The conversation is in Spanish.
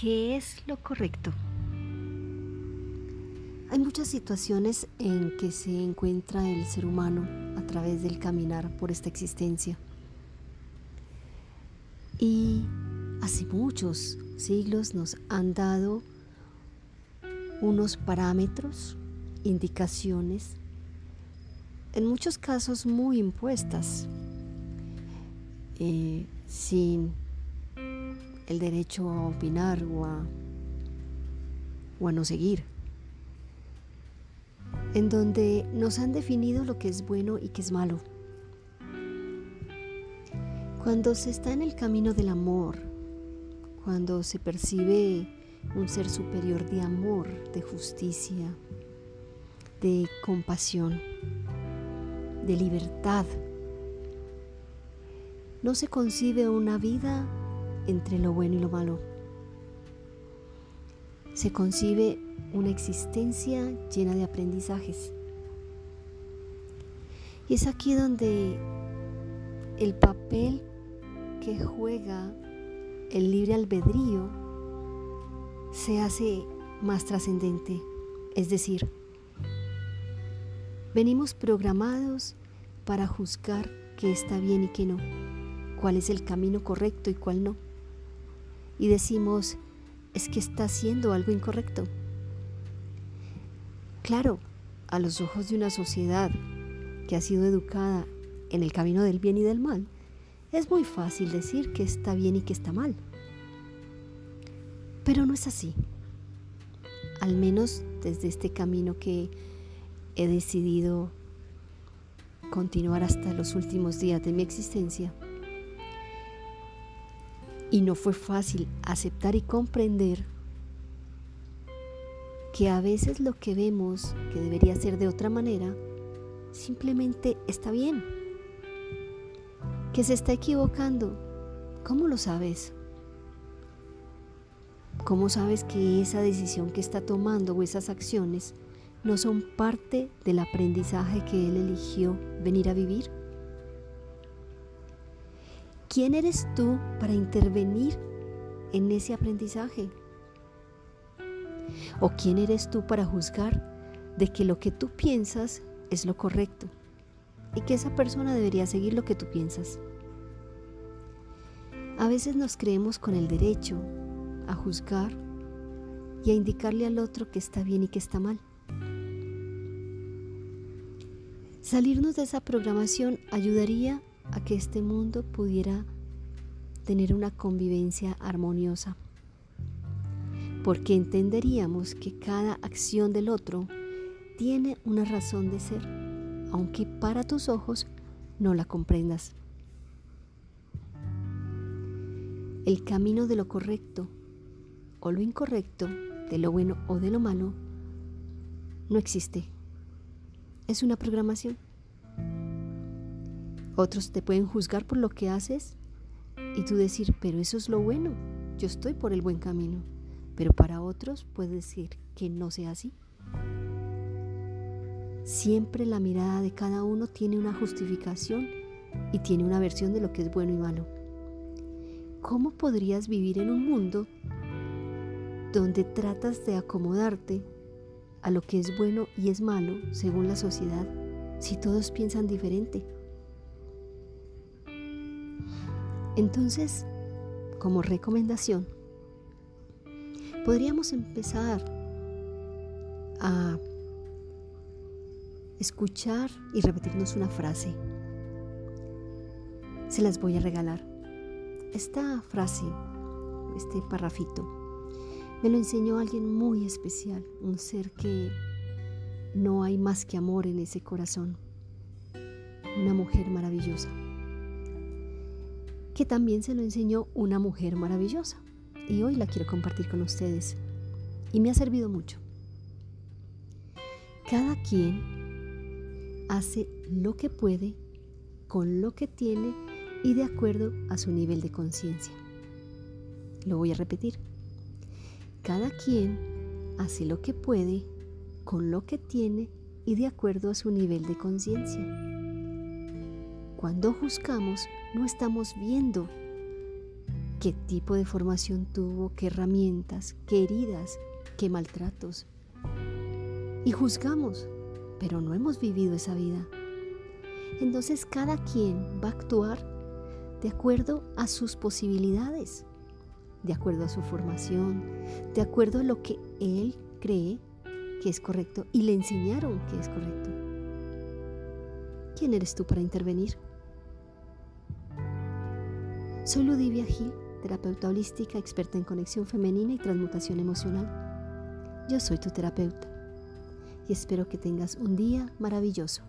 ¿qué es lo correcto? Hay muchas situaciones en que se encuentra el ser humano a través del caminar por esta existencia. Y hace muchos siglos nos han dado unos parámetros, indicaciones, en muchos casos muy impuestas, eh, sin el derecho a opinar o a, no seguir, en donde nos han definido lo que es bueno y que es malo. Cuando se está en el camino del amor, cuando se percibe un ser superior de amor, de justicia, de compasión, de libertad. No se concibe una vida entre lo bueno y lo malo. Se concibe una existencia llena de aprendizajes. Y es aquí donde el papel que juega el libre albedrío se hace más trascendente. Es decir, venimos programados para juzgar qué está bien y qué no, cuál es el camino correcto y cuál no. Y decimos, es que está haciendo algo incorrecto. Claro, a los ojos de una sociedad que ha sido educada en el camino del bien y del mal, es muy fácil decir que está bien y que está mal. Pero no es así. Al menos desde este camino que he decidido continuar hasta los últimos días de mi existencia. Y no fue fácil aceptar y comprender que a veces lo que vemos que debería ser de otra manera, simplemente está bien. Que se está equivocando. ¿Cómo lo sabes? ¿Cómo sabes que esa decisión que está tomando o esas acciones no son parte del aprendizaje que Él eligió venir a vivir? ¿Quién eres tú para intervenir en ese aprendizaje? ¿O quién eres tú para juzgar de que lo que tú piensas es lo correcto y que esa persona debería seguir lo que tú piensas? A veces nos creemos con el derecho a juzgar y a indicarle al otro que está bien y que está mal. Salirnos de esa programación ayudaría a que este mundo pudiera tener una convivencia armoniosa, porque entenderíamos que cada acción del otro tiene una razón de ser, aunque para tus ojos no la comprendas. El camino de lo correcto o lo incorrecto, de lo bueno o de lo malo, no existe es una programación. Otros te pueden juzgar por lo que haces y tú decir, pero eso es lo bueno, yo estoy por el buen camino. Pero para otros puedes decir que no sea así. Siempre la mirada de cada uno tiene una justificación y tiene una versión de lo que es bueno y malo. ¿Cómo podrías vivir en un mundo donde tratas de acomodarte a lo que es bueno y es malo según la sociedad si todos piensan diferente? Entonces, como recomendación, podríamos empezar a escuchar y repetirnos una frase. Se las voy a regalar. Esta frase, este parrafito, me lo enseñó alguien muy especial, un ser que no hay más que amor en ese corazón. Una mujer maravillosa. Que también se lo enseñó una mujer maravillosa. Y hoy la quiero compartir con ustedes. Y me ha servido mucho. Cada quien hace lo que puede con lo que tiene y de acuerdo a su nivel de conciencia. Lo voy a repetir. Cada quien hace lo que puede con lo que tiene y de acuerdo a su nivel de conciencia. Cuando juzgamos no estamos viendo qué tipo de formación tuvo, qué herramientas, qué heridas, qué maltratos. Y juzgamos, pero no hemos vivido esa vida. Entonces cada quien va a actuar de acuerdo a sus posibilidades, de acuerdo a su formación, de acuerdo a lo que él cree que es correcto y le enseñaron que es correcto. ¿Quién eres tú para intervenir? Soy Ludivia Gil, terapeuta holística, experta en conexión femenina y transmutación emocional. Yo soy tu terapeuta y espero que tengas un día maravilloso.